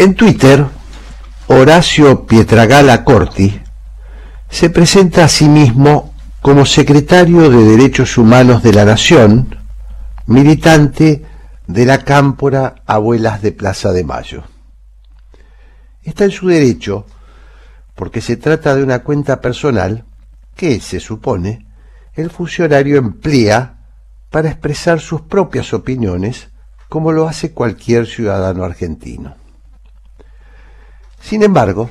En Twitter, Horacio Pietragala Corti se presenta a sí mismo como secretario de Derechos Humanos de la Nación, militante de la Cámpora Abuelas de Plaza de Mayo. Está en su derecho porque se trata de una cuenta personal que, se supone, el funcionario emplea para expresar sus propias opiniones como lo hace cualquier ciudadano argentino. Sin embargo,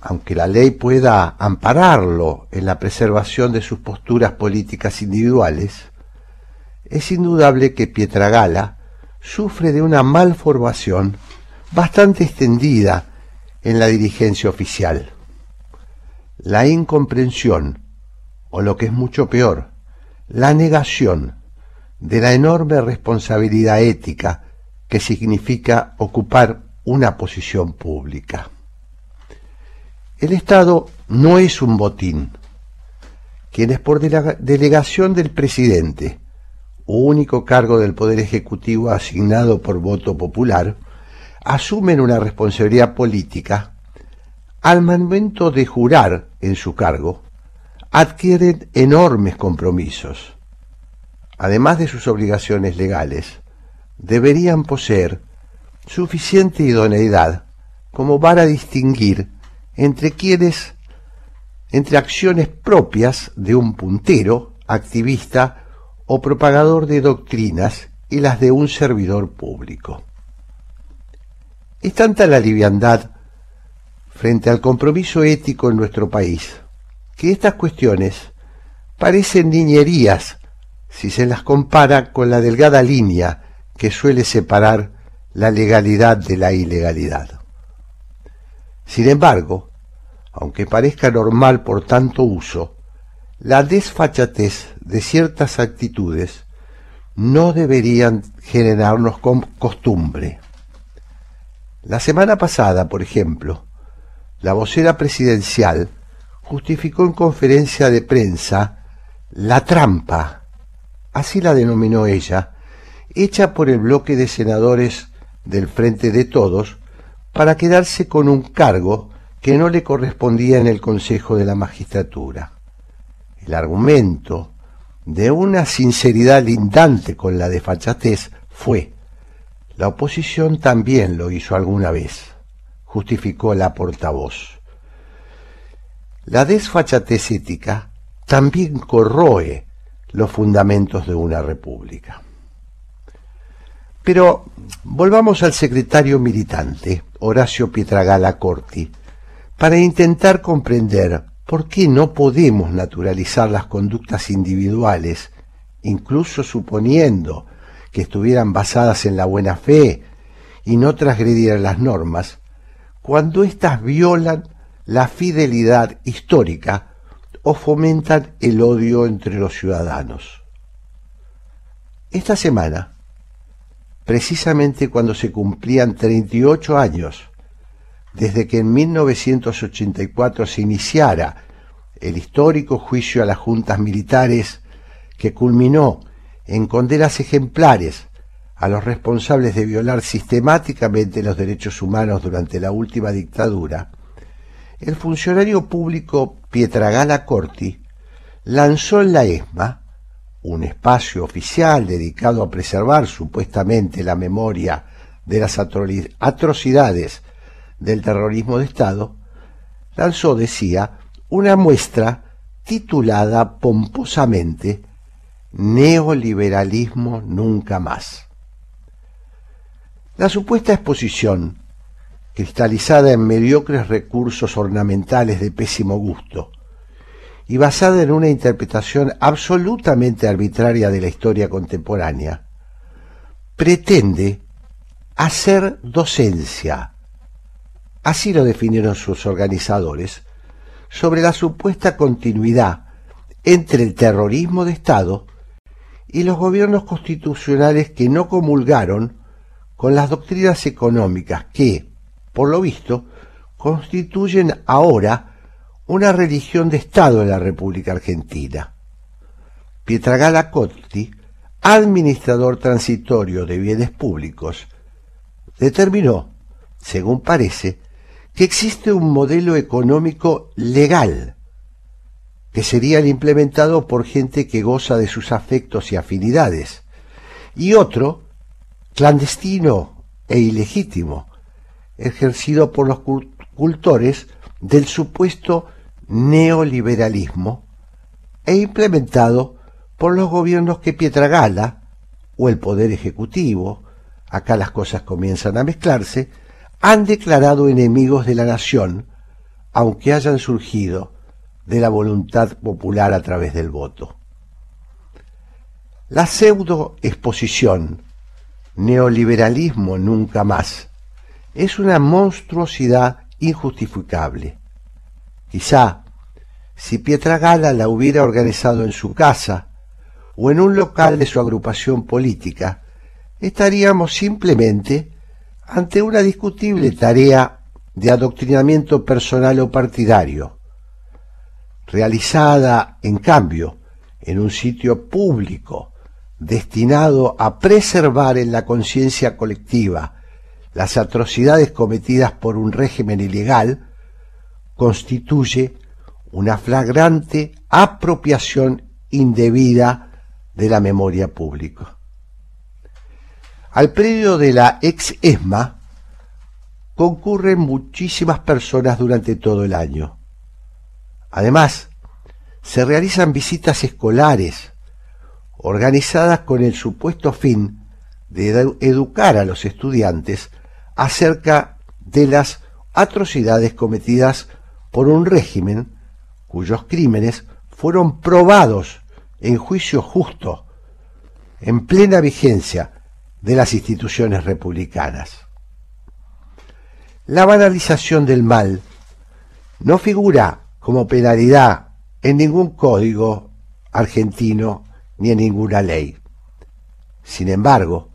aunque la ley pueda ampararlo en la preservación de sus posturas políticas individuales, es indudable que Pietragala sufre de una malformación bastante extendida en la dirigencia oficial. La incomprensión, o lo que es mucho peor, la negación de la enorme responsabilidad ética que significa ocupar una posición pública. El Estado no es un botín. Quienes por delega- delegación del presidente, único cargo del Poder Ejecutivo asignado por voto popular, asumen una responsabilidad política, al momento de jurar en su cargo, adquieren enormes compromisos. Además de sus obligaciones legales, deberían poseer suficiente idoneidad como para distinguir entre quienes, entre acciones propias de un puntero, activista o propagador de doctrinas y las de un servidor público. Es tanta la liviandad frente al compromiso ético en nuestro país que estas cuestiones parecen niñerías si se las compara con la delgada línea que suele separar la legalidad de la ilegalidad. Sin embargo, aunque parezca normal por tanto uso, la desfachatez de ciertas actitudes no deberían generarnos costumbre. La semana pasada, por ejemplo, la vocera presidencial justificó en conferencia de prensa la trampa, así la denominó ella, hecha por el bloque de senadores del Frente de Todos para quedarse con un cargo que no le correspondía en el Consejo de la Magistratura. El argumento de una sinceridad lindante con la desfachatez fue, la oposición también lo hizo alguna vez, justificó la portavoz. La desfachatez ética también corroe los fundamentos de una república. Pero volvamos al secretario militante, Horacio Pietragala Corti, para intentar comprender por qué no podemos naturalizar las conductas individuales, incluso suponiendo que estuvieran basadas en la buena fe y no transgredieran las normas, cuando éstas violan la fidelidad histórica o fomentan el odio entre los ciudadanos. Esta semana, precisamente cuando se cumplían 38 años desde que en 1984 se iniciara el histórico juicio a las juntas militares que culminó en condenas ejemplares a los responsables de violar sistemáticamente los derechos humanos durante la última dictadura, el funcionario público Pietragala Corti lanzó en la ESMA, un espacio oficial dedicado a preservar supuestamente la memoria de las atrocidades del terrorismo de Estado, lanzó, decía, una muestra titulada pomposamente Neoliberalismo nunca más. La supuesta exposición, cristalizada en mediocres recursos ornamentales de pésimo gusto, y basada en una interpretación absolutamente arbitraria de la historia contemporánea, pretende hacer docencia, así lo definieron sus organizadores, sobre la supuesta continuidad entre el terrorismo de Estado y los gobiernos constitucionales que no comulgaron con las doctrinas económicas que, por lo visto, constituyen ahora una religión de Estado en la República Argentina. Pietragala Cotti, administrador transitorio de bienes públicos, determinó, según parece, que existe un modelo económico legal que sería el implementado por gente que goza de sus afectos y afinidades, y otro, clandestino e ilegítimo, ejercido por los cultores del supuesto neoliberalismo e implementado por los gobiernos que Pietragala o el Poder Ejecutivo, acá las cosas comienzan a mezclarse, han declarado enemigos de la nación, aunque hayan surgido de la voluntad popular a través del voto. La pseudo exposición, neoliberalismo nunca más, es una monstruosidad injustificable. Quizá, si Pietragala la hubiera organizado en su casa o en un local de su agrupación política, estaríamos simplemente ante una discutible tarea de adoctrinamiento personal o partidario, realizada, en cambio, en un sitio público destinado a preservar en la conciencia colectiva las atrocidades cometidas por un régimen ilegal, constituye una flagrante apropiación indebida de la memoria pública. Al predio de la ex ESMA concurren muchísimas personas durante todo el año. Además, se realizan visitas escolares organizadas con el supuesto fin de educar a los estudiantes acerca de las atrocidades cometidas por un régimen cuyos crímenes fueron probados en juicio justo, en plena vigencia de las instituciones republicanas. La banalización del mal no figura como penalidad en ningún código argentino ni en ninguna ley. Sin embargo,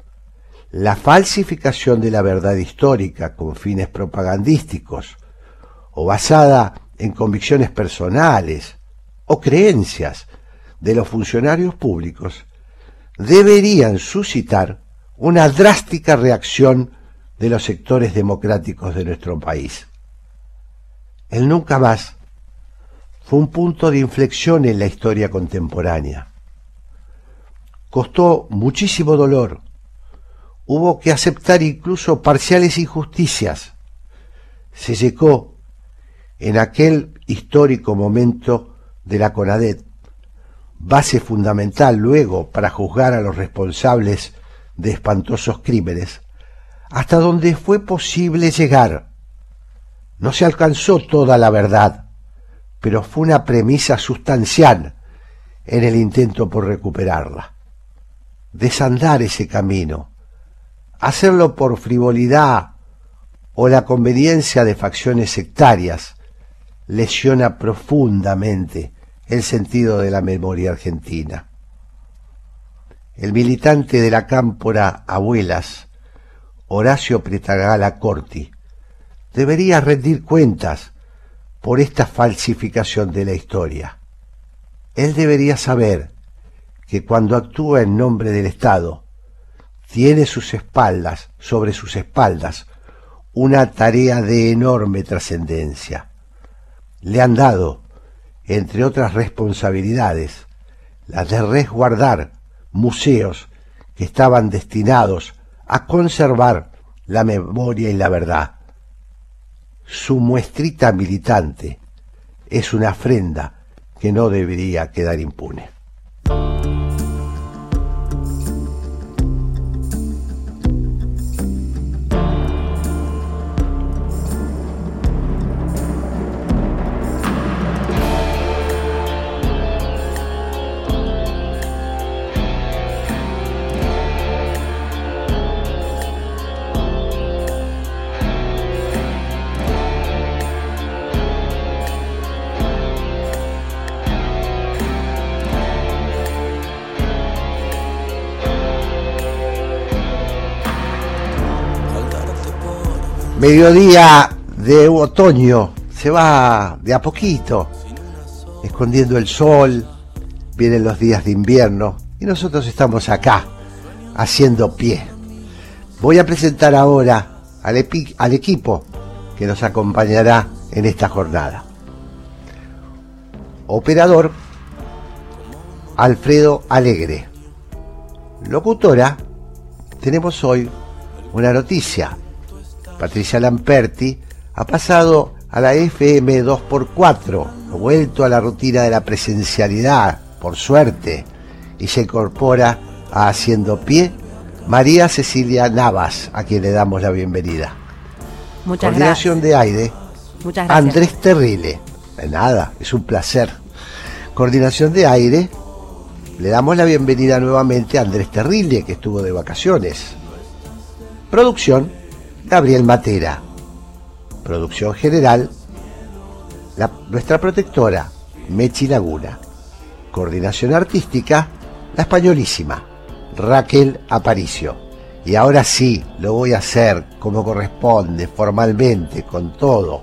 la falsificación de la verdad histórica con fines propagandísticos o basada en convicciones personales o creencias de los funcionarios públicos deberían suscitar una drástica reacción de los sectores democráticos de nuestro país. El nunca más fue un punto de inflexión en la historia contemporánea. Costó muchísimo dolor. Hubo que aceptar incluso parciales injusticias. Se secó en aquel histórico momento de la CONADET, base fundamental luego para juzgar a los responsables de espantosos crímenes, hasta donde fue posible llegar. No se alcanzó toda la verdad, pero fue una premisa sustancial en el intento por recuperarla. Desandar ese camino, hacerlo por frivolidad o la conveniencia de facciones sectarias, lesiona profundamente el sentido de la memoria argentina. El militante de la cámpora Abuelas, Horacio Pretagala Corti, debería rendir cuentas por esta falsificación de la historia. Él debería saber que cuando actúa en nombre del Estado, tiene sus espaldas, sobre sus espaldas, una tarea de enorme trascendencia. Le han dado, entre otras responsabilidades, la de resguardar museos que estaban destinados a conservar la memoria y la verdad su muestrita militante es una ofrenda que no debería quedar impune. Mediodía de otoño se va de a poquito, escondiendo el sol, vienen los días de invierno y nosotros estamos acá, haciendo pie. Voy a presentar ahora al, al equipo que nos acompañará en esta jornada. Operador, Alfredo Alegre. Locutora, tenemos hoy una noticia Patricia Lamperti, ha pasado a la FM 2x4, ha vuelto a la rutina de la presencialidad, por suerte, y se incorpora a Haciendo Pie María Cecilia Navas, a quien le damos la bienvenida. Muchas Coordinación de aire, Muchas gracias. Andrés Terrile. De nada, es un placer. Coordinación de aire, le damos la bienvenida nuevamente a Andrés Terrile, que estuvo de vacaciones. Producción, Gabriel Matera. Producción general, nuestra protectora, Mechi Laguna. Coordinación artística, la españolísima, Raquel Aparicio. Y ahora sí, lo voy a hacer como corresponde, formalmente, con todo.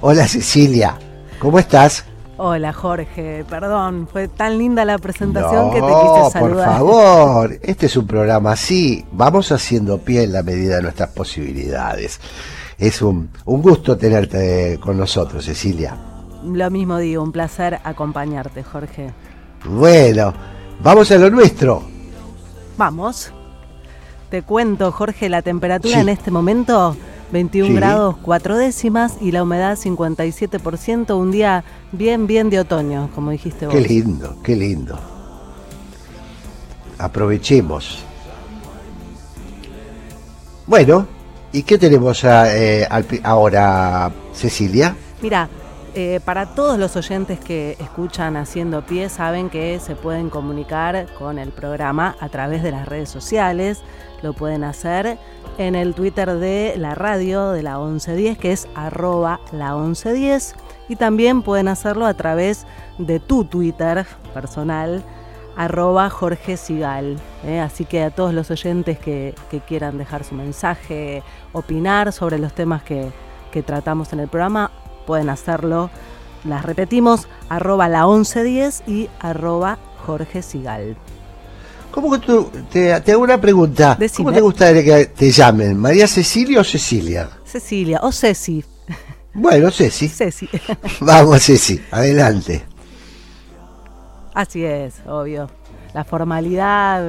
Hola Cecilia, ¿cómo estás? Hola Jorge, perdón, fue tan linda la presentación que te No, quise por saludar. favor, este es un programa así, vamos haciendo pie en la medida de nuestras posibilidades. Es un, un gusto tenerte con nosotros, Cecilia. Lo mismo digo, un placer acompañarte, Jorge. Bueno, vamos a lo nuestro. Vamos. Te cuento, Jorge, la temperatura Sí. en este momento 21 Sí. grados 4 décimas y la humedad 57%, un día bien, bien de otoño, como dijiste vos. Qué lindo, qué lindo. Aprovechemos. Bueno, ¿y qué tenemos a- eh, al ahora, Cecilia? Mira, eh, para todos los oyentes que escuchan Haciendo Pie, saben que se pueden comunicar con el programa a través de las redes sociales. Lo pueden hacer en el Twitter de la radio de la 1110, que es arroba la 1110. Y también pueden hacerlo a través de tu Twitter personal, arroba Jorge Sigal. ¿eh? Así que a todos los oyentes que, quieran dejar su mensaje, opinar sobre los temas que tratamos en el programa, pueden hacerlo. Las repetimos, arroba la 1110 y arroba Jorge Sigal. ¿Cómo que tú, te, te hago una pregunta? Decime. ¿Cómo te gustaría que te llamen? ¿María Cecilia o Cecilia? Cecilia, o Ceci. Bueno, Ceci. Ceci. Vamos, Ceci, adelante. Así es, obvio. La formalidad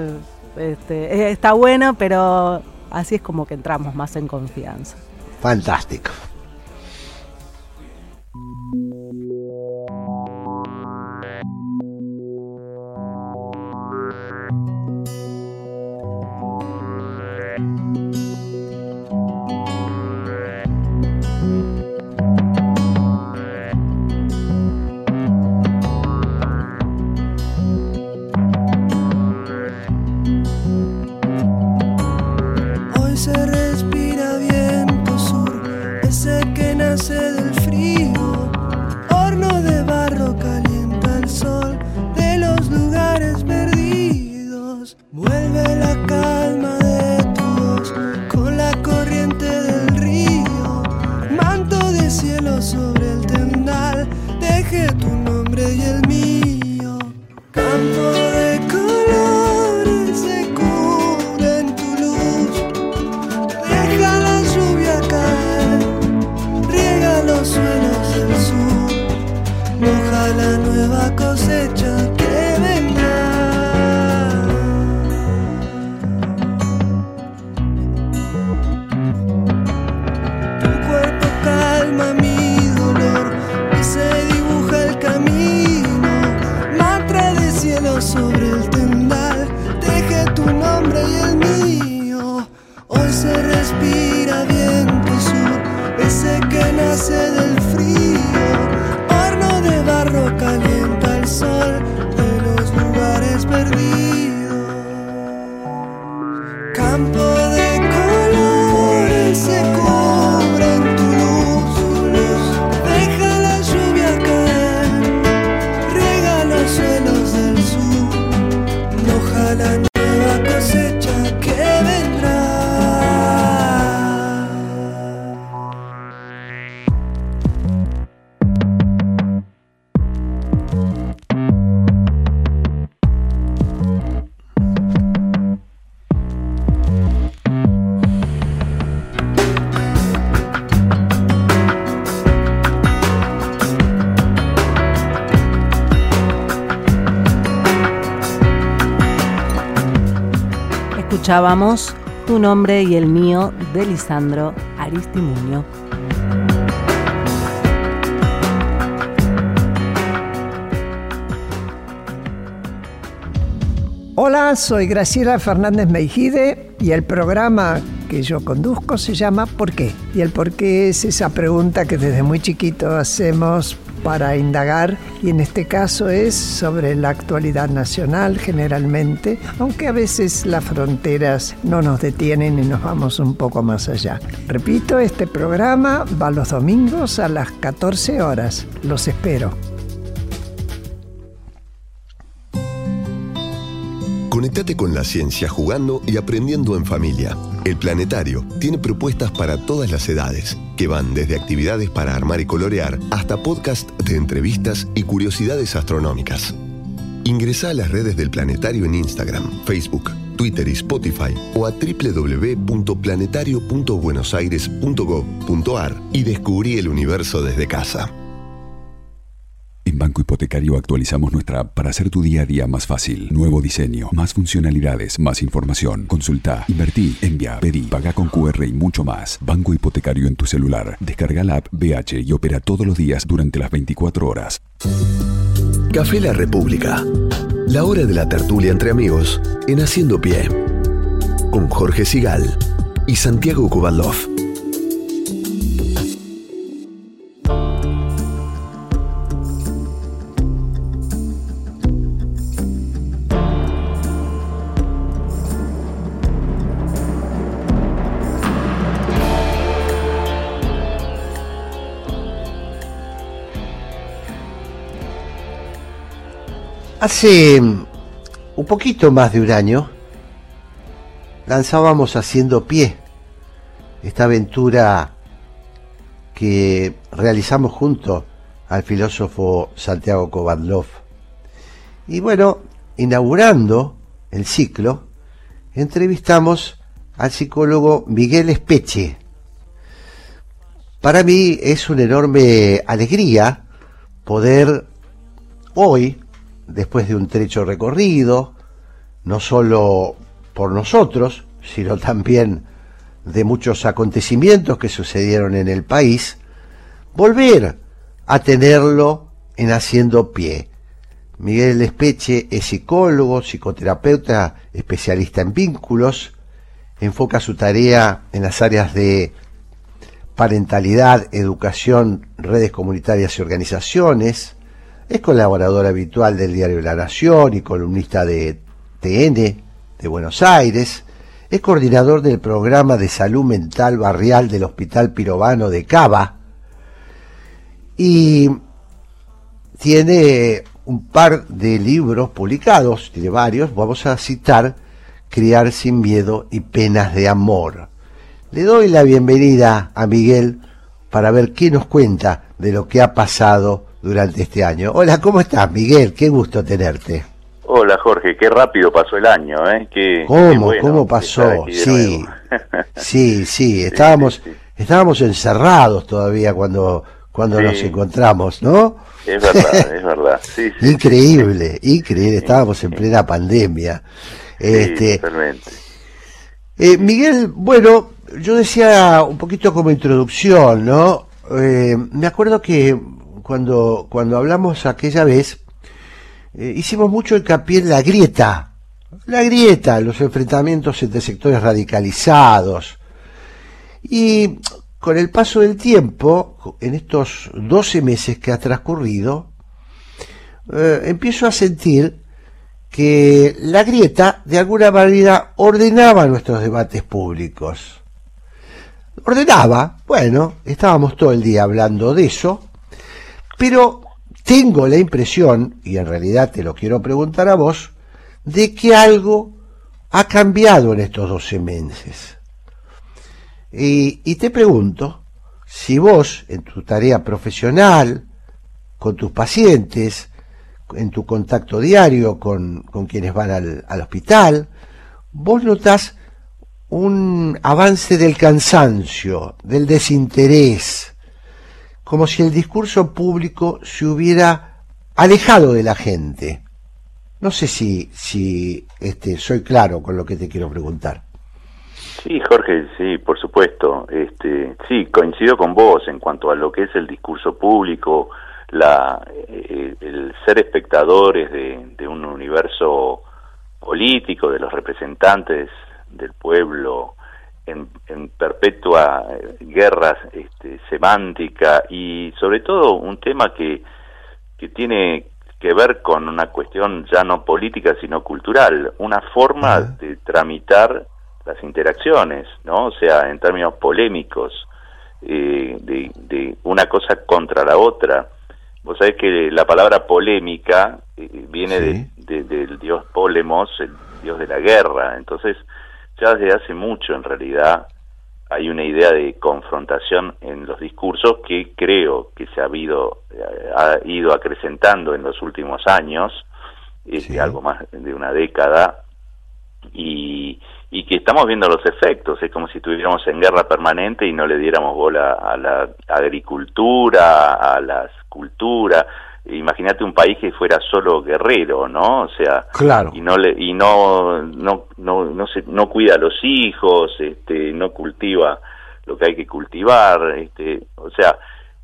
este, está bueno, pero así es como que entramos más en confianza. Fantástico. Escuchábamos Tu nombre y el mío de Lisandro Aristimuño. Hola, soy Graciela Fernández Meijide y el programa que yo conduzco se llama ¿Por qué? Y el por qué es esa pregunta que desde muy chiquito hacemos para indagar y en este caso es sobre la actualidad nacional generalmente, aunque a veces las fronteras no nos detienen y nos vamos un poco más allá. Repito, este programa va los domingos a las 14 horas. Los espero. Conectate con la ciencia jugando y aprendiendo en familia. El Planetario tiene propuestas para todas las edades, que van desde actividades para armar y colorear hasta podcast de entrevistas y curiosidades astronómicas. Ingresa a las redes del Planetario en Instagram, Facebook, Twitter y Spotify o a www.planetario.buenosaires.gov.ar y descubrí el universo desde casa. En Banco Hipotecario actualizamos nuestra app para hacer tu día a día más fácil. Nuevo diseño, más funcionalidades, más información. Consulta, invertí, envía, pedí, paga con QR y mucho más. Banco Hipotecario en tu celular. Descarga la app BH y opera todos los días durante las 24 horas. Café La República. La hora de la tertulia entre amigos en Haciendo Pie. Con Jorge Sigal y Santiago Kubalov. Hace un poquito más de un año lanzábamos haciendo pie esta aventura que realizamos junto al filósofo Santiago Kovadlov. Y bueno, inaugurando el ciclo, entrevistamos al psicólogo Miguel Espeche. Para mí es una enorme alegría poder hoy después de un trecho recorrido, no solo por nosotros, sino también de muchos acontecimientos que sucedieron en el país, volver a tenerlo en haciendo pie. Miguel Espeche es psicólogo, psicoterapeuta, especialista en vínculos, enfoca su tarea en las áreas de parentalidad, educación, redes comunitarias y organizaciones, es colaborador habitual del diario La Nación y columnista de TN de Buenos Aires. Es coordinador del programa de salud mental barrial del Hospital Pirovano de Cava. Y tiene un par de libros publicados, tiene varios, vamos a citar Criar sin miedo y penas de amor. Le doy la bienvenida a Miguel para ver qué nos cuenta de lo que ha pasado durante este año. Hola, ¿cómo estás, Miguel? Qué gusto tenerte. Hola, Jorge, qué rápido pasó el año, ¿eh? Qué, ¿Cómo? qué bueno ¿Cómo pasó? Sí, sí, sí, estábamos, sí, sí. estábamos encerrados todavía cuando, cuando Sí. nos encontramos, ¿no? Es verdad, es verdad. Increíble, increíble, estábamos en plena pandemia. Este, totalmente. Eh, Miguel, bueno, yo decía un poquito como introducción, ¿no? Eh, me acuerdo que cuando, cuando hablamos aquella vez, eh, hicimos mucho hincapié en la grieta, la grieta, los enfrentamientos entre sectores radicalizados. Y con el paso del tiempo, en estos 12 meses que ha transcurrido, eh, empiezo a sentir que la grieta de alguna manera ordenaba nuestros debates públicos. Ordenaba, bueno, estábamos todo el día hablando de eso, pero tengo la impresión, y en realidad te lo quiero preguntar a vos, de que algo ha cambiado en estos 12 meses. Y, te pregunto si vos, en tu tarea profesional, con tus pacientes, en tu contacto diario con, quienes van al, al, hospital, vos notás un avance del cansancio, del desinterés, como si el discurso público se hubiera alejado de la gente. No sé si, si este, soy claro con lo que te quiero preguntar. Sí, Jorge, sí, por supuesto. Este, sí, coincido con vos en cuanto a lo que es el discurso público, la, eh, el ser espectadores de, un universo político, de los representantes del pueblo en, perpetua eh, guerra este, semántica y sobre todo un tema que, que tiene que ver con una cuestión ya no política sino cultural, una forma de tramitar las interacciones, ¿no? O sea, en términos polémicos, eh, de, de, una cosa contra la otra. Vos sabés que la palabra polémica eh, viene de, del dios Polemos, el dios de la guerra. Entonces, ya desde hace mucho, en realidad, hay una idea de confrontación en los discursos que creo que se ha, habido, eh, ha ido acrecentando en los últimos años, este, algo más de una década, y, y que estamos viendo los efectos. Es como si estuviéramos en guerra permanente y no le diéramos bola a la agricultura, a la cultura. Imagínate un país que fuera solo guerrero, ¿no? O sea, claro. y no le y no no no no se no cuida a los hijos, este, no cultiva lo que hay que cultivar, este, o sea,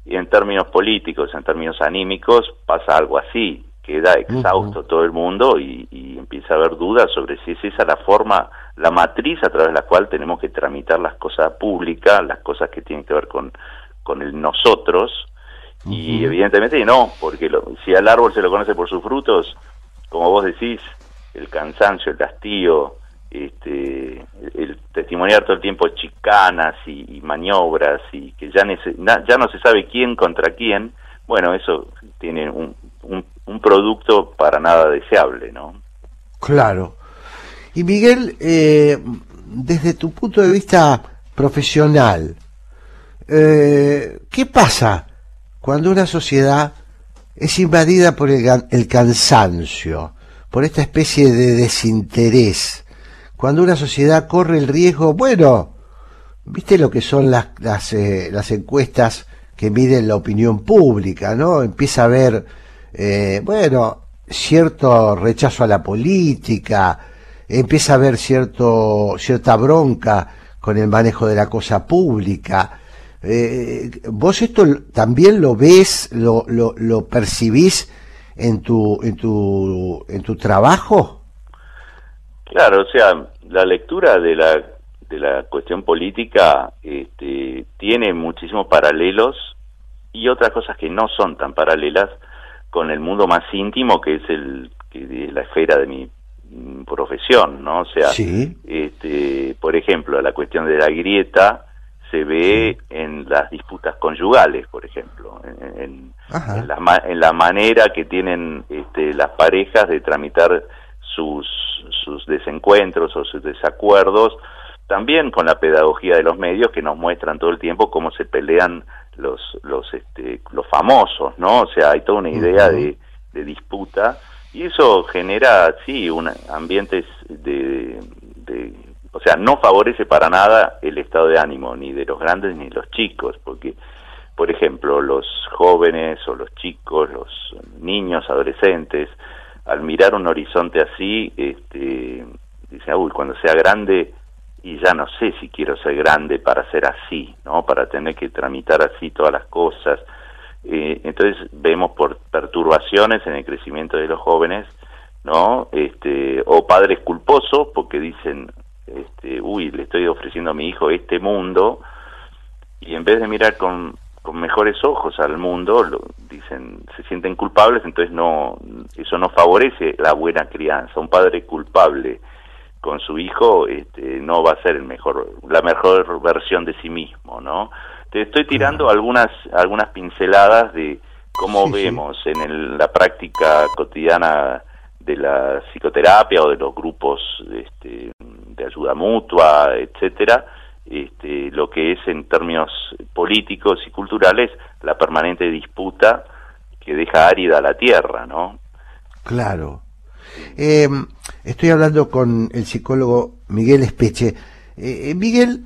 y en términos políticos, en términos anímicos pasa algo así queda exhausto todo el mundo y, empieza a haber dudas sobre si es esa la forma, la matriz a través de la cual tenemos que tramitar las cosas públicas, las cosas que tienen que ver con, con el nosotros, y evidentemente no, porque si al árbol se lo conoce por sus frutos, como vos decís, el cansancio, el hastío, este, el, testimoniar todo el tiempo chicanas y, maniobras y que ya, ya no se sabe quién contra quién, bueno, eso tiene un, un, producto para nada deseable, ¿no? Claro. Y Miguel, eh, desde tu punto de vista profesional, eh, ¿qué pasa cuando una sociedad es invadida por el, cansancio, por esta especie de desinterés? Cuando una sociedad corre el riesgo, bueno, viste lo que son las, eh, encuestas que miden la opinión pública, ¿no? Empieza a haber eh, bueno, cierto rechazo a la política, empieza a haber cierto, cierta bronca con el manejo de la cosa pública. Eh, ¿Vos esto también lo ves, lo, lo, lo, percibís en tu, en, tu, en tu trabajo? Claro, o sea, la lectura de la, de la cuestión política este, tiene muchísimos paralelos y otras cosas que no son tan paralelas con el mundo más íntimo que es el que la esfera de mi profesión, ¿no? O sea, este, por ejemplo, la cuestión de la grieta se ve en las disputas conyugales, por ejemplo, en, la, en, la, manera que tienen este, las parejas de tramitar sus, sus desencuentros o sus desacuerdos, también con la pedagogía de los medios que nos muestran todo el tiempo cómo se pelean los los este, los famosos no o sea hay toda una idea de, de, disputa y eso genera sí un ambientes de, de, o sea no favorece para nada el estado de ánimo ni de los grandes ni de los chicos porque por ejemplo los jóvenes o los chicos los niños adolescentes al mirar un horizonte así este dice uy cuando sea grande y ya no sé si quiero ser grande para ser así, ¿no? Para tener que tramitar así todas las cosas. Eh, entonces vemos por perturbaciones en el crecimiento de los jóvenes, ¿no? Este, o padres culposos porque dicen, este, uy, le estoy ofreciendo a mi hijo este mundo y en vez de mirar con, con mejores ojos al mundo, lo, dicen, se sienten culpables, entonces no, eso no favorece la buena crianza. Un padre culpable con su hijo este, no va a ser el mejor, la mejor versión de sí mismo, ¿no? Te estoy tirando algunas, algunas pinceladas de cómo vemos en la práctica cotidiana de la psicoterapia o de los grupos este, de ayuda mutua, etcétera, este, lo que es en términos políticos y culturales la permanente disputa que deja árida la tierra, ¿no? Claro. Em, estoy hablando con el psicólogo Miguel Espeche. Eh, eh, Miguel,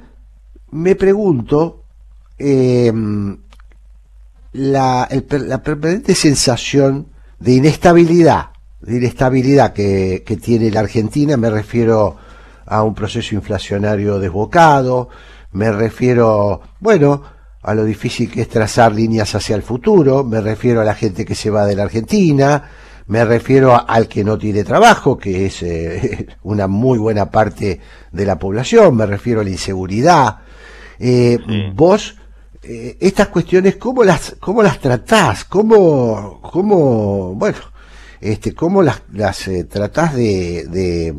me pregunto, em, la, la permanente sensación de inestabilidad, de inestabilidad que, que tiene la Argentina, me refiero a un proceso inflacionario desbocado, me refiero, bueno, a lo difícil que es trazar líneas hacia el futuro, me refiero a la gente que se va de la Argentina, me refiero al que no tiene trabajo, que es eh, una muy buena parte de la población, me refiero a la inseguridad. Eh, vos, eh, estas cuestiones, ¿cómo las, cómo las tratás? ¿Cómo, cómo, bueno, este, cómo las, las tratás de, de,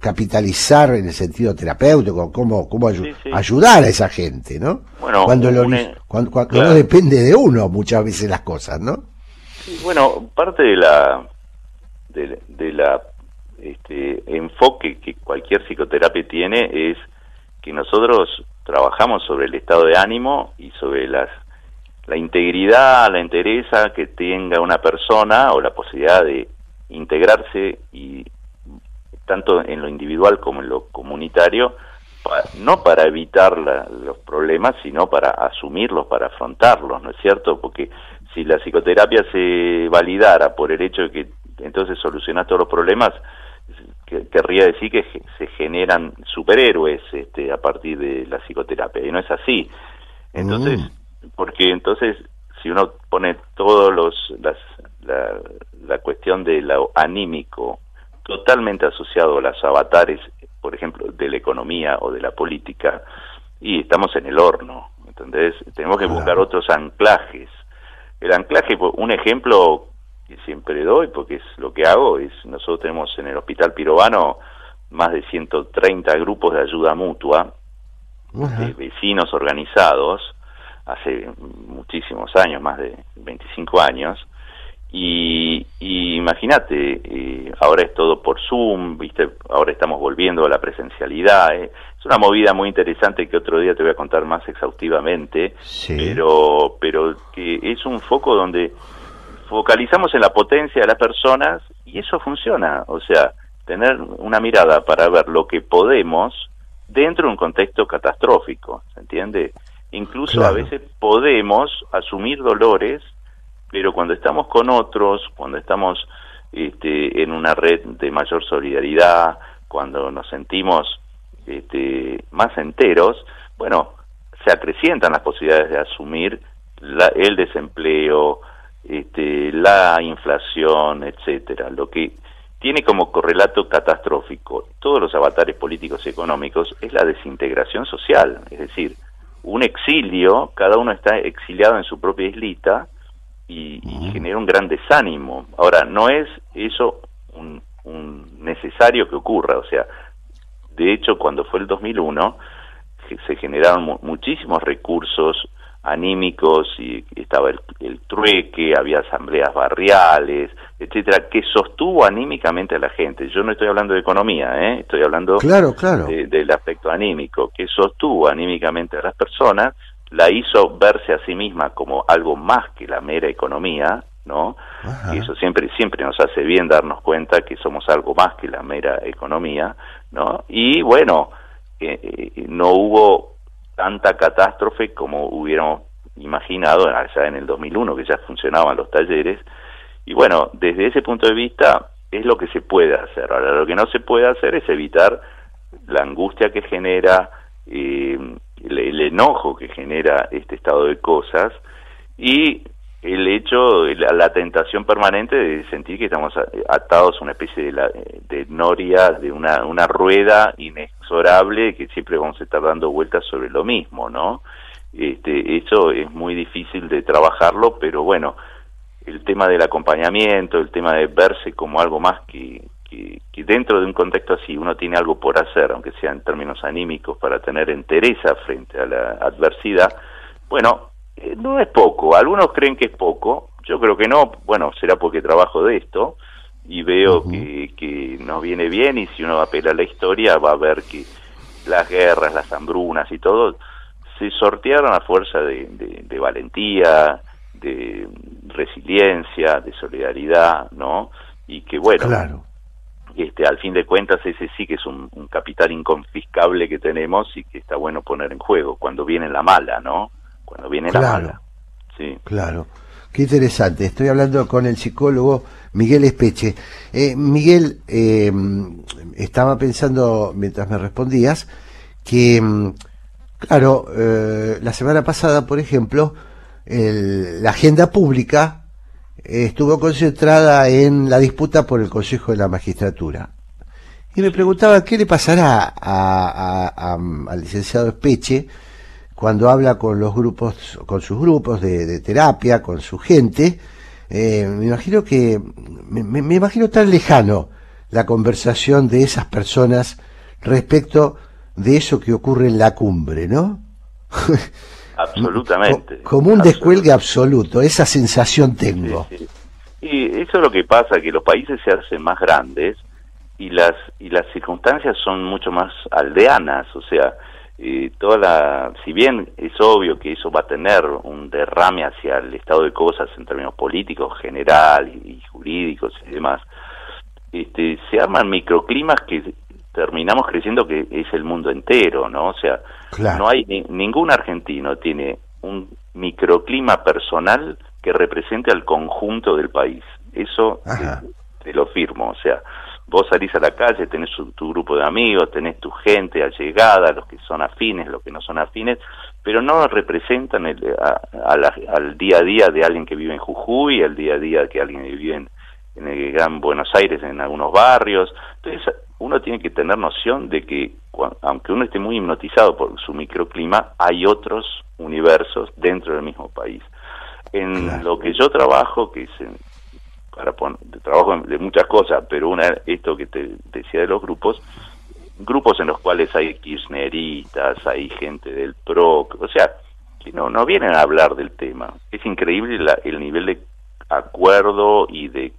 capitalizar en el sentido terapéutico, cómo, cómo ayudar a esa gente, ¿no? Bueno, cuando, lo, cuando, no depende de uno muchas veces las cosas, ¿no? bueno, parte de la de, la este, enfoque que cualquier psicoterapia tiene es que nosotros trabajamos sobre el estado de ánimo y sobre las la integridad, la entereza que tenga una persona o la posibilidad de integrarse y tanto en lo individual como en lo comunitario, no para evitar los problemas, sino para asumirlos, para afrontarlos, ¿no es cierto? Porque si la psicoterapia se validara por el hecho de que entonces solucionás todos los problemas, querría decir que se generan superhéroes este, a partir de la psicoterapia, y no es así. Entonces, mm. Porque entonces, si uno pone todos los, las, la, la cuestión de lo anímico totalmente asociado a los avatares, por ejemplo, de la economía o de la política, y estamos en el horno, entonces tenemos que buscar otros anclajes. El anclaje, un ejemplo que siempre doy, porque es lo que hago, es nosotros tenemos en el Hospital Pirobano más de 130 grupos de ayuda mutua, de vecinos organizados, hace muchísimos años, más de 25 años, y, imagínate, eh, ahora es todo por Zoom, viste, ahora estamos volviendo a la presencialidad, eh. es una movida muy interesante que otro día te voy a contar más exhaustivamente, pero, pero que es un foco donde focalizamos en la potencia de las personas y eso funciona, o sea, tener una mirada para ver lo que podemos dentro de un contexto catastrófico, ¿se entiende? Incluso a veces podemos asumir dolores pero cuando estamos con otros, cuando estamos este, en una red de mayor solidaridad, cuando nos sentimos este, más enteros, bueno, se acrecientan las posibilidades de asumir el desempleo, este, la inflación, etcétera, lo que tiene como correlato catastrófico todos los avatares políticos y económicos es la desintegración social, es decir, un exilio, cada uno está exiliado en su propia islita, y, genera un gran desánimo. Ahora, no es eso un, necesario que ocurra, o sea, de hecho, cuando fue el 2001, se generaron muchísimos recursos anímicos y estaba el, trueque, había asambleas barriales, etcétera, que sostuvo anímicamente a la gente. Yo no estoy hablando de economía, ¿eh? estoy hablando claro, claro. del aspecto anímico, que sostuvo anímicamente a las personas la hizo verse a sí misma como algo más que la mera economía, ¿no? Y eso siempre siempre nos hace bien darnos cuenta que somos algo más que la mera economía, ¿no? Y bueno, eh, eh, no hubo tanta catástrofe como hubiéramos imaginado allá en el 2001 que ya funcionaban los talleres y bueno, desde ese punto de vista es lo que se puede hacer. Ahora, lo que no se puede hacer es evitar la angustia que genera eh, el, enojo que genera este estado de cosas y el hecho, la, tentación permanente de sentir que estamos atados a una especie de, de noria, de una, una rueda inexorable que siempre vamos a estar dando vueltas sobre lo mismo, ¿no? Este, eso es muy difícil de trabajarlo, pero bueno, el tema del acompañamiento, el tema de verse como algo más que, que, dentro de un contexto así uno tiene algo por hacer, aunque sea en términos anímicos, para tener entereza frente a la adversidad, bueno, eh, no es poco, algunos creen que es poco, yo creo que no, bueno, será porque trabajo de esto y veo que, que nos viene bien y si uno va a a la historia va a ver que las guerras, las hambrunas y todo se sortearon a fuerza de, de, valentía, de resiliencia, de solidaridad, ¿no? Y que bueno, claro. este, al fin de cuentas ese sí que es un, un, capital inconfiscable que tenemos y que está bueno poner en juego cuando viene la mala, ¿no? Cuando viene la mala. Sí. Claro. Qué interesante. Estoy hablando con el psicólogo Miguel Espeche. Eh, Miguel, eh, estaba pensando mientras me respondías que, mm, claro, eh, la semana pasada, por ejemplo, la agenda pública estuvo concentrada en la disputa por el Consejo de la Magistratura. Y me preguntaba qué le pasará al licenciado Espeche cuando habla con los grupos, con sus grupos de, terapia, con su gente, eh, me imagino que, me, imagino tan lejano la conversación de esas personas respecto de eso que ocurre en la cumbre, ¿no? Absolutamente. Como un descuelgue absoluto, esa sensación tengo. Y eso es lo que pasa, que los países se hacen más grandes y las y las circunstancias son mucho más aldeanas, o sea, eh, toda la, si bien es obvio que eso va a tener un derrame hacia el estado de cosas en términos políticos general y, jurídicos y demás, este, se arman microclimas que terminamos creciendo que es el mundo entero, ¿no? O sea, no hay ningún argentino tiene un microclima personal que represente al conjunto del país. Eso te lo firmo, o sea, vos salís a la calle, tenés tu grupo de amigos, tenés tu gente allegada, los que son afines, los que no son afines, pero no representan el, al día a día de alguien que vive en Jujuy, al día a día que alguien vive en, el Gran Buenos Aires, en algunos barrios. Entonces, uno tiene que tener noción de que, aunque uno esté muy hipnotizado por su microclima, hay otros universos dentro del mismo país. En lo que yo trabajo, que es en, para poner, trabajo de muchas cosas, pero una esto que te decía de los grupos, grupos en los cuales hay kirchneristas, hay gente del PRO, o sea, que no, no vienen a hablar del tema. Es increíble el nivel de acuerdo y de,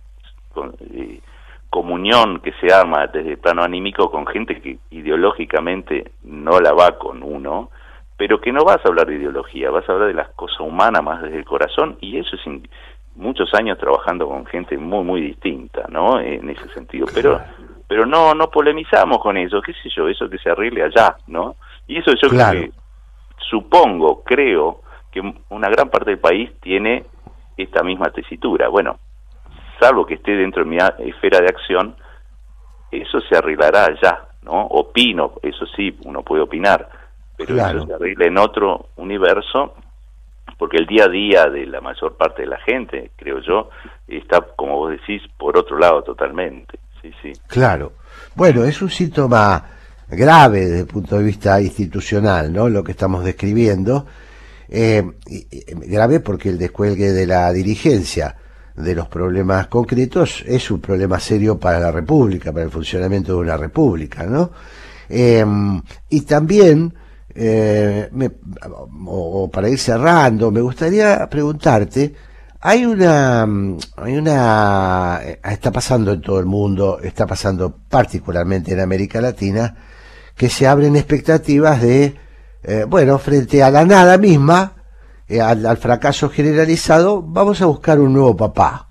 comunión que se arma desde el plano anímico con gente que ideológicamente no la va con uno, pero que no vas a hablar de ideología, vas a hablar de las cosas humanas más desde el corazón y eso es muchos años trabajando con gente muy muy distinta, ¿no? En ese sentido, pero pero no no polemizamos con eso, qué sé yo, eso que se arregle allá, ¿no? Y eso yo creo que supongo, creo que una gran parte del país tiene esta misma tesitura. Bueno, salvo que esté dentro de mi esfera de acción, eso se arreglará allá, ¿no? Opino, eso sí, uno puede opinar, pero eso se arregla en otro universo porque el día a día de la mayor parte de la gente, creo yo, está, como vos decís, por otro lado totalmente. Sí, sí. Claro. Bueno, es un síntoma grave desde el punto de vista institucional, ¿no? Lo que estamos describiendo. Eh, grave porque el descuelgue de la dirigencia de los problemas concretos es un problema serio para la República, para el funcionamiento de una República, ¿no? Eh, y también eh, o, para ir cerrando, me gustaría preguntarte, hay una, hay una, eh, está pasando en todo el mundo, está pasando particularmente en América Latina, que se abren expectativas de, eh, bueno, frente a la nada misma, al, al, fracaso generalizado, vamos a buscar un nuevo papá.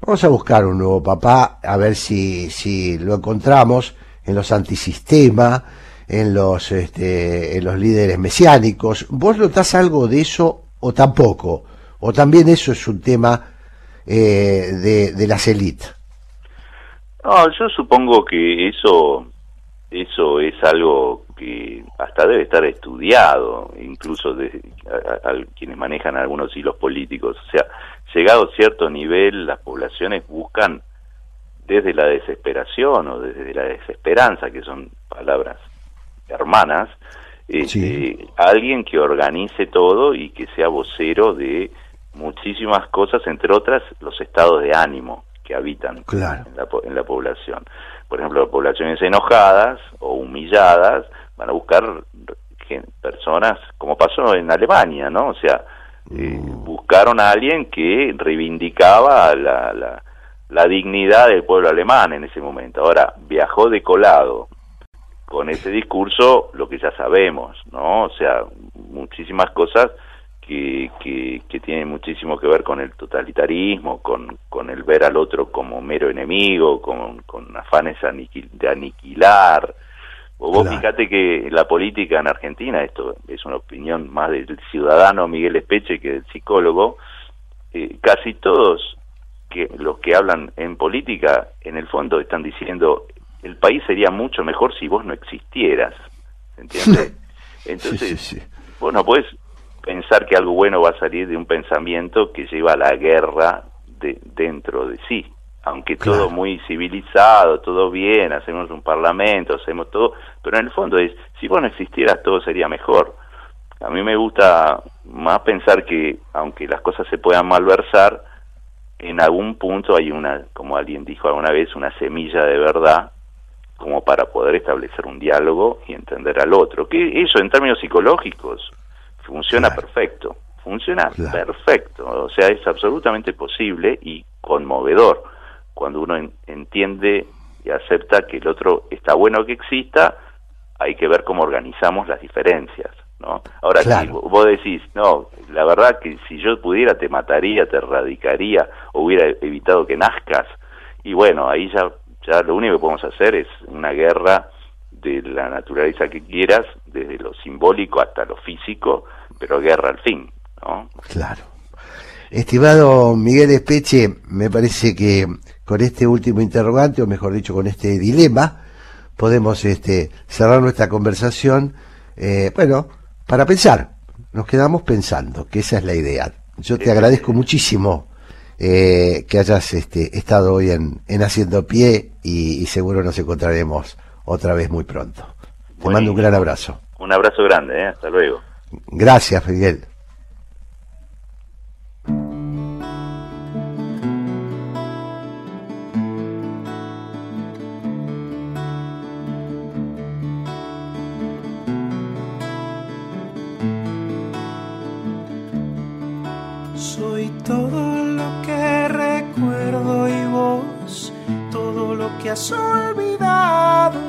Vamos a buscar un nuevo papá, a ver si, si lo encontramos en los antisistemas, en los, este, en los líderes mesiánicos. ¿Vos notás algo de eso o tampoco? ¿O también eso es un tema eh, de, las élites? No, yo supongo que eso eso es algo que hasta debe estar estudiado, incluso de quienes manejan algunos hilos políticos. O sea, llegado a cierto nivel, las poblaciones buscan desde la desesperación o desde la desesperanza, que son palabras hermanas, este, alguien que organice todo y que sea vocero de muchísimas cosas, entre otras los estados de ánimo que habitan en, la, en, la, población. Por ejemplo, poblaciones enojadas o humilladas van a buscar personas, como pasó en Alemania, ¿no? O sea, eh, mm. buscaron a alguien que reivindicaba la, la, la dignidad del pueblo alemán en ese momento. Ahora, viajó de colado con ese discurso lo que ya sabemos, ¿no? O sea, muchísimas cosas que, que, que tienen muchísimo que ver con el totalitarismo, con, con el ver al otro como mero enemigo, con, con afanes de aniquilar. O vos fíjate que la política en Argentina, esto es una opinión más del ciudadano Miguel Espeche que del psicólogo, eh, casi todos que los que hablan en política, en el fondo están diciendo el país sería mucho mejor si vos no existieras, ¿entiendes? Entonces, vos no podés pensar que algo bueno va a salir de un pensamiento que lleva a la guerra de, dentro de sí. Aunque todo muy civilizado, todo bien, hacemos un parlamento, hacemos todo, pero en el fondo es, si vos no existieras todo sería mejor. A mí me gusta más pensar que, aunque las cosas se puedan malversar, en algún punto hay una, como alguien dijo alguna vez, una semilla de verdad como para poder establecer un diálogo y entender al otro. Que eso en términos psicológicos funciona perfecto, funciona perfecto, o sea, es absolutamente posible y conmovedor cuando uno entiende y acepta que el otro está bueno que exista, hay que ver cómo organizamos las diferencias. ¿no? Ahora, si vos decís, no, la verdad que si yo pudiera te mataría, te erradicaría, hubiera evitado que nazcas, y bueno, ahí ya ya lo único que podemos hacer es una guerra de la naturaleza que quieras, desde lo simbólico hasta lo físico, pero guerra al fin, ¿no? Claro. Estimado Miguel Espeche, me parece que con este último interrogante, o mejor dicho, con este dilema, podemos este, cerrar nuestra conversación, eh, bueno, para pensar, nos quedamos pensando, que esa es la idea. Yo te agradezco muchísimo eh, que hayas este, estado hoy en, Haciendo Pie y, seguro nos encontraremos otra vez muy pronto. Te mando un gran abrazo. Un abrazo grande, ¿eh? hasta luego. Gracias, Miguel. Has olvidado.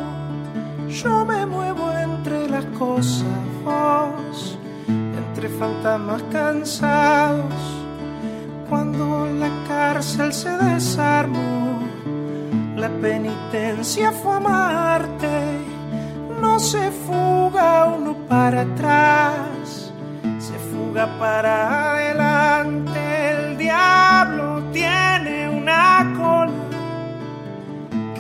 Yo me muevo entre las cosas, entre fantasmas cansados. Cuando la cárcel se desarmó, la penitencia fue amarte. No se fuga uno para atrás, se fuga para adelante. El diablo tiene una cola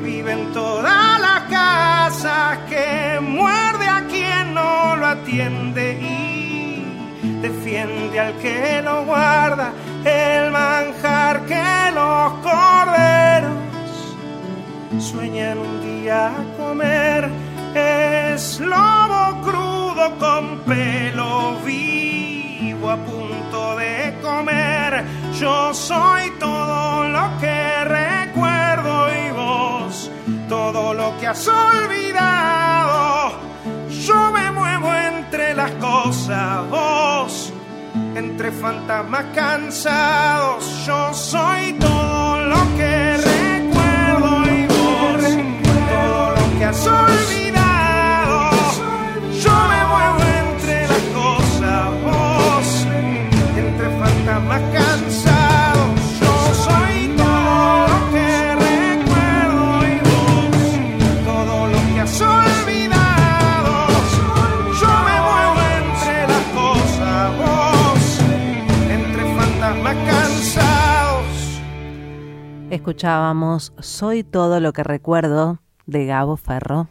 vive en toda la casa, que muerde a quien no lo atiende y defiende al que lo guarda, el manjar que los corderos sueñan un día comer, es lobo crudo con pelo vivo a punto de comer, yo soy todo lo que todo lo que has olvidado. Yo me muevo entre las cosas, vos, entre fantasmas cansados. Yo soy todo lo que recuerdo y vos, todo lo que has olvidado. Escuchábamos Soy todo lo que recuerdo de Gabo Ferro.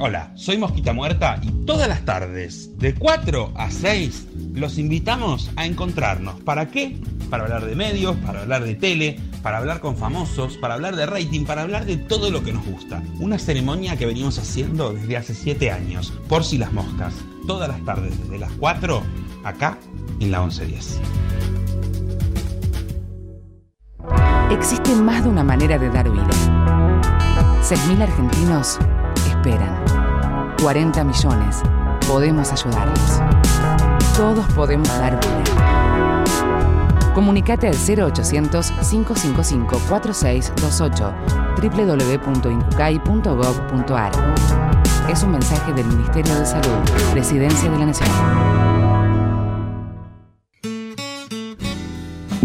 Hola, soy Mosquita Muerta y todas las tardes, de 4 a 6, los invitamos a encontrarnos. ¿Para qué? Para hablar de medios, para hablar de tele, para hablar con famosos, para hablar de rating, para hablar de todo lo que nos gusta. Una ceremonia que venimos haciendo desde hace 7 años, por si las moscas. Todas las tardes, desde las 4, acá en la 1110. Existe más de una manera de dar vida. 6.000 argentinos esperan. 40 millones. Podemos ayudarlos. Todos podemos dar vida. Comunicate al 0800-555-4628 www.incucay.gov.ar Es un mensaje del Ministerio de Salud, Presidencia de la Nación.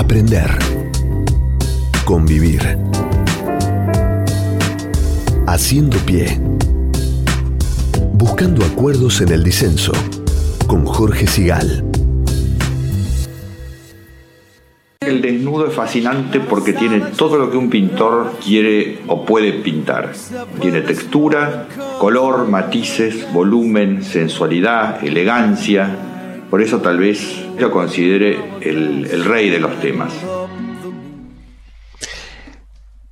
aprender, convivir, haciendo pie, buscando acuerdos en el disenso, con Jorge Sigal. El desnudo es fascinante porque tiene todo lo que un pintor quiere o puede pintar. Tiene textura, color, matices, volumen, sensualidad, elegancia. Por eso tal vez lo considere el, el rey de los temas.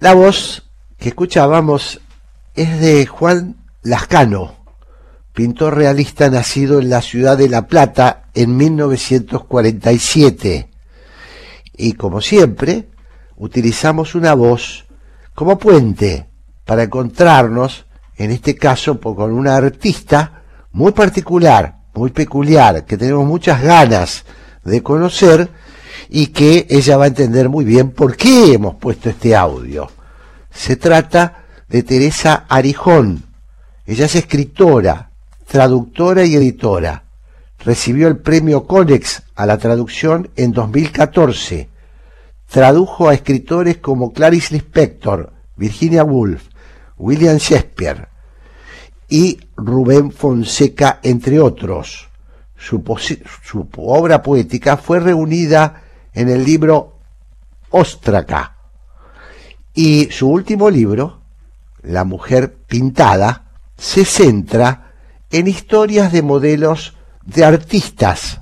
La voz que escuchábamos es de Juan Lascano, pintor realista nacido en la ciudad de La Plata en 1947. Y como siempre, utilizamos una voz como puente para encontrarnos, en este caso con una artista muy particular, muy peculiar, que tenemos muchas ganas de conocer y que ella va a entender muy bien por qué hemos puesto este audio. Se trata de Teresa Arijón. Ella es escritora, traductora y editora. Recibió el premio Conex a la traducción en 2014. Tradujo a escritores como Clarice Lispector, Virginia Woolf, William Shakespeare y Rubén Fonseca, entre otros. Su, obra poética fue reunida en el libro Óstraca. Y su último libro, La mujer pintada, se centra en historias de modelos de artistas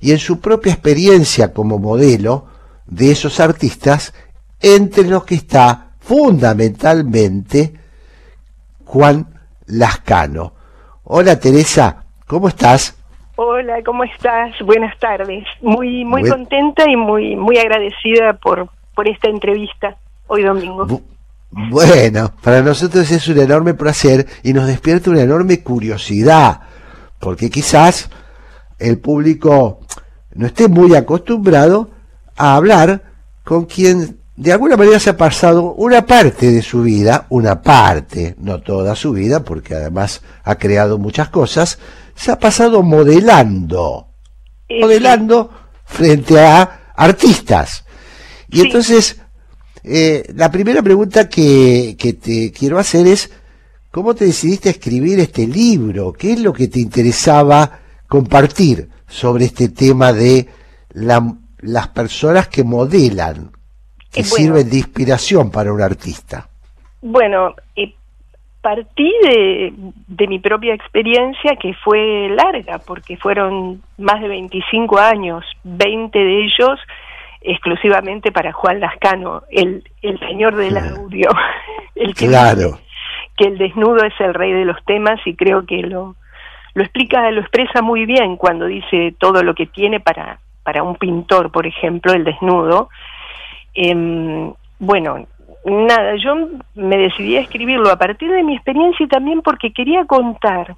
y en su propia experiencia como modelo de esos artistas, entre los que está fundamentalmente Juan Lascano. Hola Teresa, ¿cómo estás? Hola, ¿cómo estás? Buenas tardes. Muy muy Buen- contenta y muy muy agradecida por por esta entrevista hoy domingo. Bu- Bueno, para nosotros es un enorme placer y nos despierta una enorme curiosidad, porque quizás el público no esté muy acostumbrado a hablar con quien de alguna manera se ha pasado una parte de su vida, una parte, no toda su vida, porque además ha creado muchas cosas, se ha pasado modelando, Eh, modelando frente a artistas. Y Sí. entonces, eh, la primera pregunta que, que te quiero hacer es, ¿cómo te decidiste a escribir este libro? ¿Qué es lo que te interesaba compartir sobre este tema de la- las personas que modelan, que Eh, bueno. sirven de inspiración para un artista? Bueno, eh, partí de, de, mi propia experiencia que fue larga, porque fueron más de 25 años, 20 de ellos exclusivamente para Juan Lascano, el, el señor del audio, el que, claro. que el desnudo es el rey de los temas y creo que lo, lo explica, lo expresa muy bien cuando dice todo lo que tiene para, para un pintor, por ejemplo, el desnudo. Eh, bueno, nada, yo me decidí a escribirlo a partir de mi experiencia y también porque quería contar,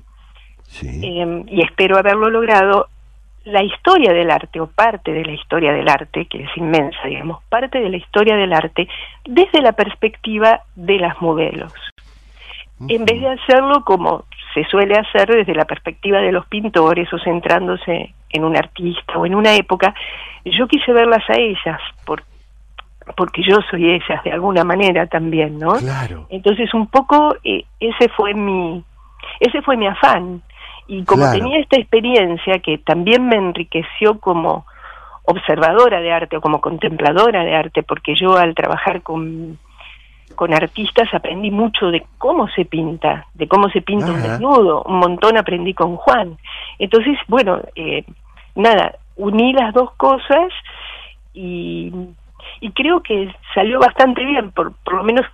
eh, y espero haberlo logrado, la historia del arte o parte de la historia del arte, que es inmensa, digamos, parte de la historia del arte desde la perspectiva de las modelos. En vez de hacerlo como se suele hacer desde la perspectiva de los pintores o centrándose en un artista o en una época, yo quise verlas a ellas, por, porque yo soy ellas de alguna manera también, ¿no? Claro. Entonces un poco eh, ese fue mi ese fue mi afán y como tenía esta experiencia que también me enriqueció como observadora de arte o como contempladora de arte, porque yo al trabajar con, con artistas aprendí mucho de cómo se pinta, de cómo se pinta un desnudo, un montón aprendí con Juan. Entonces, bueno, eh, nada, uní las dos cosas y, y creo que salió bastante bien, por, por lo menos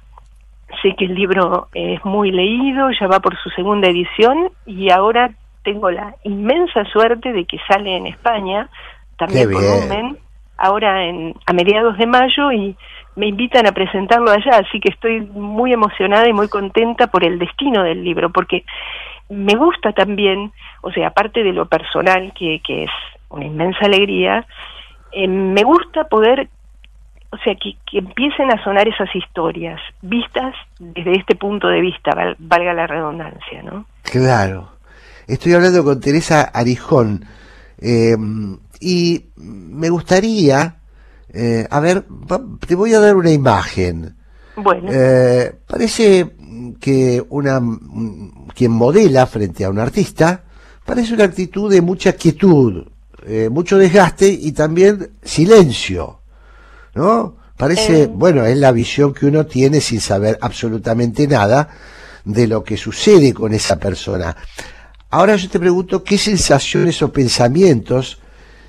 sé que el libro es muy leído, ya va por su segunda edición y ahora tengo la inmensa suerte de que sale en España, también volumen, ahora en, a mediados de mayo y me invitan a presentarlo allá, así que estoy muy emocionada y muy contenta por el destino del libro, porque me gusta también, o sea, aparte de lo personal, que, que es una inmensa alegría, eh, me gusta poder, o sea, que, que, empiecen a sonar esas historias, vistas desde este punto de vista, valga la redundancia, ¿no? Claro. Estoy hablando con Teresa Arijón eh, y me gustaría, eh, a ver, te voy a dar una imagen. Bueno. Eh, parece que una quien modela frente a un artista parece una actitud de mucha quietud, eh, mucho desgaste y también silencio, ¿no? Parece, Eh. bueno, es la visión que uno tiene sin saber absolutamente nada de lo que sucede con esa persona. Ahora yo te pregunto qué sensaciones o pensamientos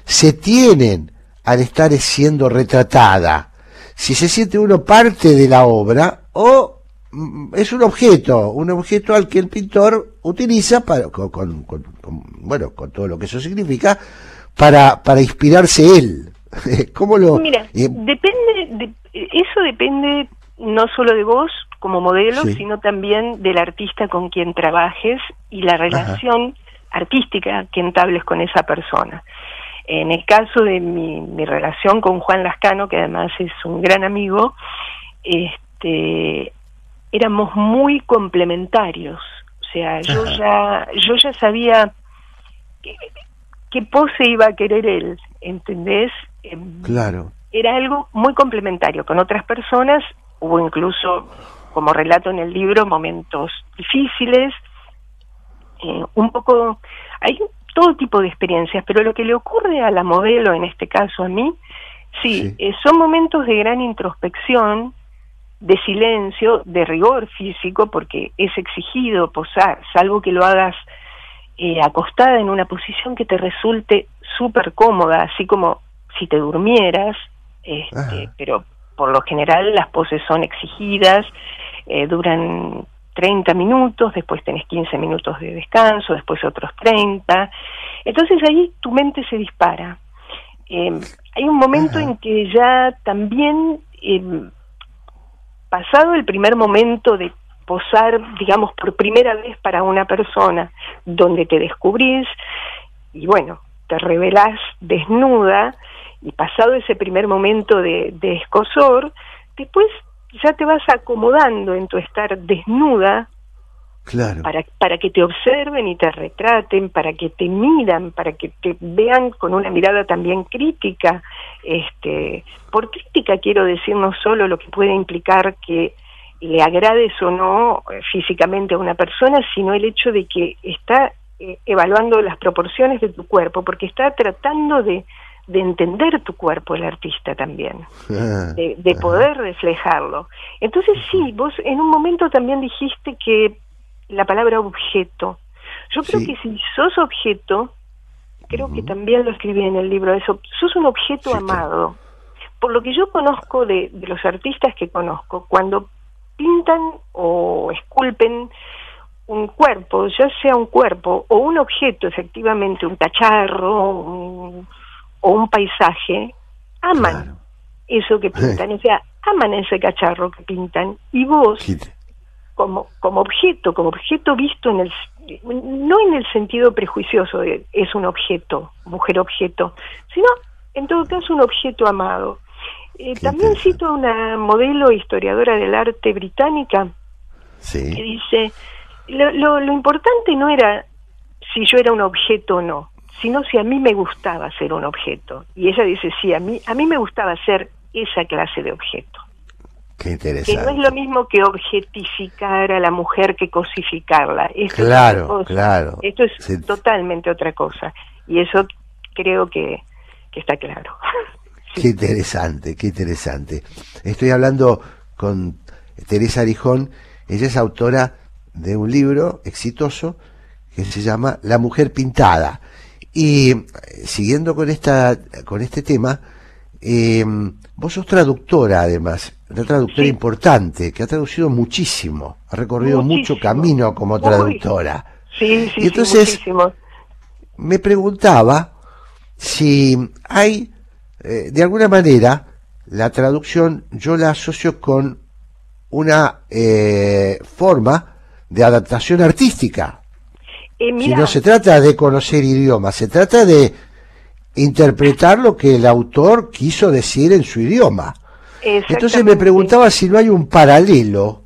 se tienen al estar siendo retratada. Si se siente uno parte de la obra o mm, es un objeto, un objeto al que el pintor utiliza para, con, con- con- con- bueno, con todo lo que eso significa, para, para inspirarse él. ¿Cómo lo...? Mira, eh, depende, de, eso depende no solo de vos como modelo, Sí. sino también del artista con quien trabajes y la relación artística que entables con esa persona. En el caso de mi, mi relación con Juan Lascano, que además es un gran amigo, este, éramos muy complementarios. O sea, yo ya, yo ya sabía qué pose iba a querer él, ¿entendés? Claro. era algo muy complementario con otras personas, hubo incluso, como relato en el libro, momentos difíciles, eh, un poco, hay todo tipo de experiencias, pero lo que le ocurre a la modelo, en este caso a mí, sí, eh, son momentos de gran introspección, de silencio, de rigor físico, porque es exigido posar, salvo que lo hagas eh, acostada en una posición que te resulte súper cómoda, así como si te durmieras, este, pero por lo general las poses son exigidas, eh, duran 30 minutos, después tenés 15 minutos de descanso, después otros 30. Entonces ahí tu mente se dispara. Eh, hay un momento en que ya también, eh, pasado el primer momento de posar, digamos, por primera vez para una persona, donde te descubrís y bueno, te revelás desnuda, y pasado ese primer momento de, de escosor, después ya te vas acomodando en tu estar desnuda Claro. para, para que te observen y te retraten, para que te miran, para que te vean con una mirada también crítica. Este, por crítica quiero decir no solo lo que puede implicar que le agrades o no eh, físicamente a una persona, sino el hecho de que está eh, evaluando las proporciones de tu cuerpo, porque está tratando de de entender tu cuerpo el artista también, de, de poder reflejarlo. Entonces sí, vos en un momento también dijiste que la palabra objeto. Yo creo Sí. que si sos objeto, creo que también lo escribí en el libro eso, sos un objeto Sí, amado. Por lo que yo conozco de, de los artistas que conozco, cuando pintan o esculpen un cuerpo, ya sea un cuerpo o un objeto, efectivamente, un cacharro un- o un paisaje, aman Claro. eso que pintan, o sea, aman ese cacharro que pintan y vos como, como objeto, como objeto visto en el no en el sentido prejuicioso de es un objeto, mujer objeto, sino en todo caso un objeto amado. Eh, también cito a una modelo historiadora del arte británica que dice, lo, lo, lo importante no era si yo era un objeto o no, sino si a mí me gustaba ser un objeto. Y ella dice, sí, a mí, a mí me gustaba ser esa clase de objeto. qué Que no interesante. es lo mismo que objetificar a la mujer que cosificarla. Esto Claro, claro. Esto es totalmente otra cosa. Y eso creo que, que está claro. Qué interesante, qué interesante. Estoy hablando con Teresa Arijón, ella es autora de un libro exitoso que se llama La mujer pintada. Y eh, siguiendo con esta con este tema, eh, vos sos traductora además, una traductora Sí. importante, que ha traducido muchísimo, ha recorrido mucho camino como traductora. Sí, sí, Y entonces- sí, me preguntaba si hay, eh, de alguna manera, la traducción yo la asocio con una eh, forma de adaptación artística. Eh, Si no se trata de conocer idiomas, se trata de interpretar lo que el autor quiso decir en su idioma. Entonces me preguntaba si no hay un paralelo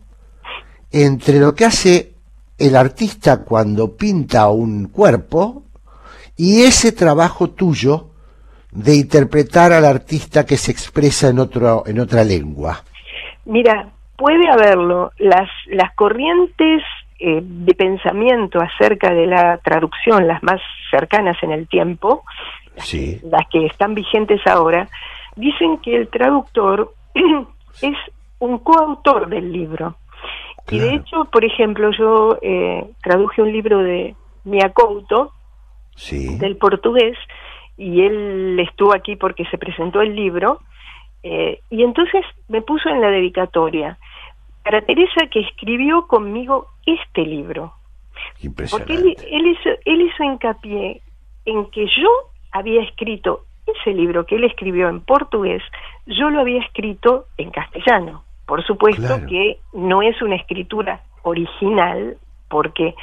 entre lo que hace el artista cuando pinta un cuerpo y ese trabajo tuyo de interpretar al artista que se expresa en otro en otra lengua. Mira, puede haberlo. Las, las corrientes eh, de pensamiento acerca de la traducción, las más cercanas en el tiempo, Sí. las que están vigentes ahora, dicen que el traductor es un coautor del libro. Y de hecho, por ejemplo, yo eh, traduje un libro de Mia Couto, Sí. del portugués y él estuvo aquí porque se presentó el libro eh, y entonces me puso en la dedicatoria para Teresa que escribió conmigo este libro porque Impresionante. él, él hizo, él hizo hincapié en que yo había escrito ese libro que él escribió en portugués yo lo había escrito en castellano por supuesto Claro. que no es una escritura original porque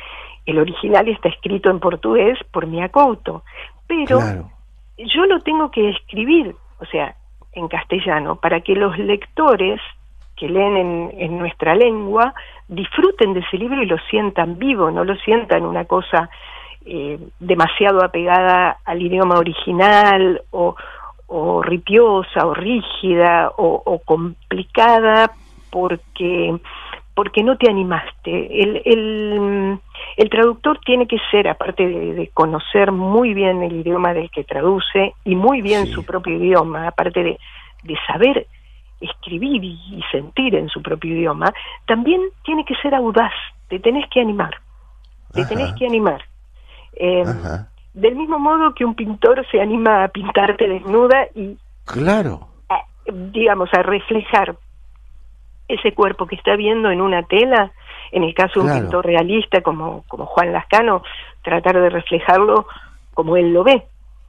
el original está escrito en portugués por Mia Couto, pero Claro. yo lo tengo que escribir, o sea, en castellano, para que los lectores que leen en, en nuestra lengua disfruten de ese libro y lo sientan vivo, no lo sientan una cosa eh, demasiado apegada al idioma original o, o ripiosa o rígida o, o complicada porque porque no te animaste. El, el, el traductor tiene que ser, aparte de, de conocer muy bien el idioma del que traduce y muy bien Sí. su propio idioma, aparte de, de saber escribir y, y sentir en su propio idioma, también tiene que ser audaz, te tenés que animar, te Ajá. tenés que animar. Eh, Ajá. del mismo modo que un pintor se anima a pintarte desnuda y Claro. a- digamos, a reflejar ese cuerpo que está viendo en una tela, en el caso de un pintor realista como, como Juan Lascano, tratar de reflejarlo como él lo ve,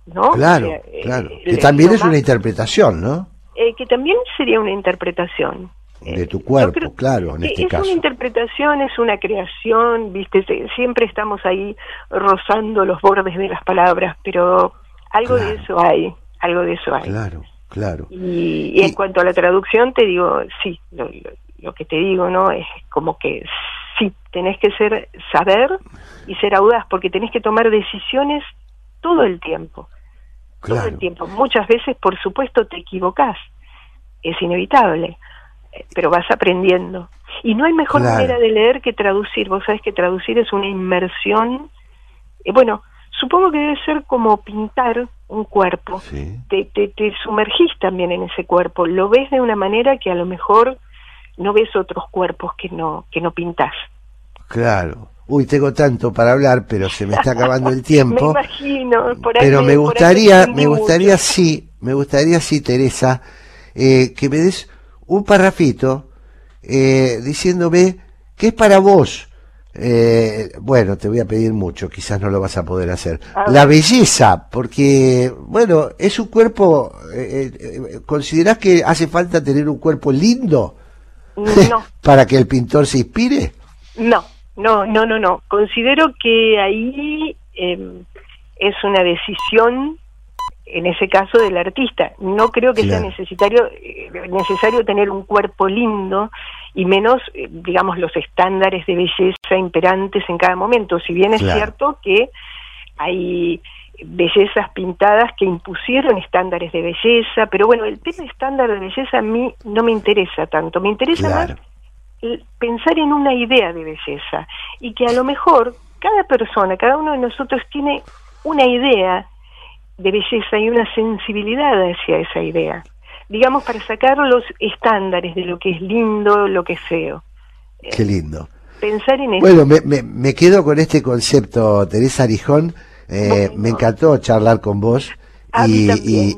¿no? Claro, O sea, eh, claro. eh, Que también es una interpretación, ¿no? Eh, que también sería una interpretación. De tu cuerpo, creo claro, en este es caso. una interpretación, es una creación, viste, siempre estamos ahí rozando los bordes de las palabras, pero algo de eso hay, algo de eso hay. Claro, claro. Y, y en Y- cuanto a la traducción, te digo, sí, lo, lo- lo que te digo, ¿no? Es como que sí, tenés que ser, saber y ser audaz, porque tenés que tomar decisiones todo el tiempo. Todo el tiempo. Muchas veces, por supuesto, te equivocás. Es inevitable. eh, Pero vas aprendiendo. Y no hay mejor Claro. manera de leer que traducir. Vos sabés que traducir es una inmersión. eh, bueno, supongo que debe ser como pintar un cuerpo, te, te, te sumergís también en ese cuerpo, lo ves de una manera que a lo mejor no ves otros cuerpos que no, que no pintás. Claro. Uy, tengo tanto para hablar, pero se me está acabando el tiempo. me imagino, por ahí Pero me- gustaría, me gustaría mucho. sí, me gustaría sí, Teresa, eh, que me des un parrafito eh, diciéndome qué es para vos. eh, bueno, te voy a pedir mucho, quizás no lo vas a poder hacer. A. La belleza, porque, bueno, es un cuerpo, eh, eh, ¿considerás que hace falta tener un cuerpo lindo No, para que el pintor se inspire? no, no, no, no, no. Considero que ahí eh, es una decisión, en ese caso, del artista. No creo que Claro. sea necesario, eh, necesario tener un cuerpo lindo y menos, eh, digamos, los estándares de belleza imperantes en cada momento. Si bien es Claro. cierto que hay bellezas pintadas que impusieron estándares de belleza, pero bueno, el tema estándar de belleza a mí no me interesa tanto, me interesa Claro. más pensar en una idea de belleza y que a lo mejor cada persona, cada uno de nosotros tiene una idea de belleza y una sensibilidad hacia esa idea, digamos, para sacar los estándares de lo que es lindo, lo que es feo. Qué lindo. Pensar en eso. Bueno, me, me, me quedo con este concepto, Teresa Arijón. Eh, Me encantó charlar con vos. Y-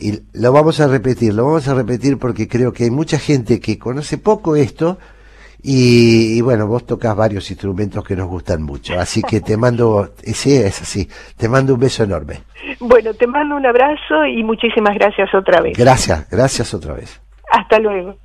y lo vamos a repetir, lo vamos a repetir porque creo que hay mucha gente que conoce poco esto y, y bueno, vos tocas varios instrumentos que nos gustan mucho, así que te mando, sí, es así, te mando un beso enorme. Bueno, te mando un abrazo y muchísimas gracias otra vez. Gracias, gracias otra vez. Hasta luego.